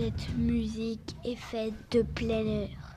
cette musique est faite de plein air.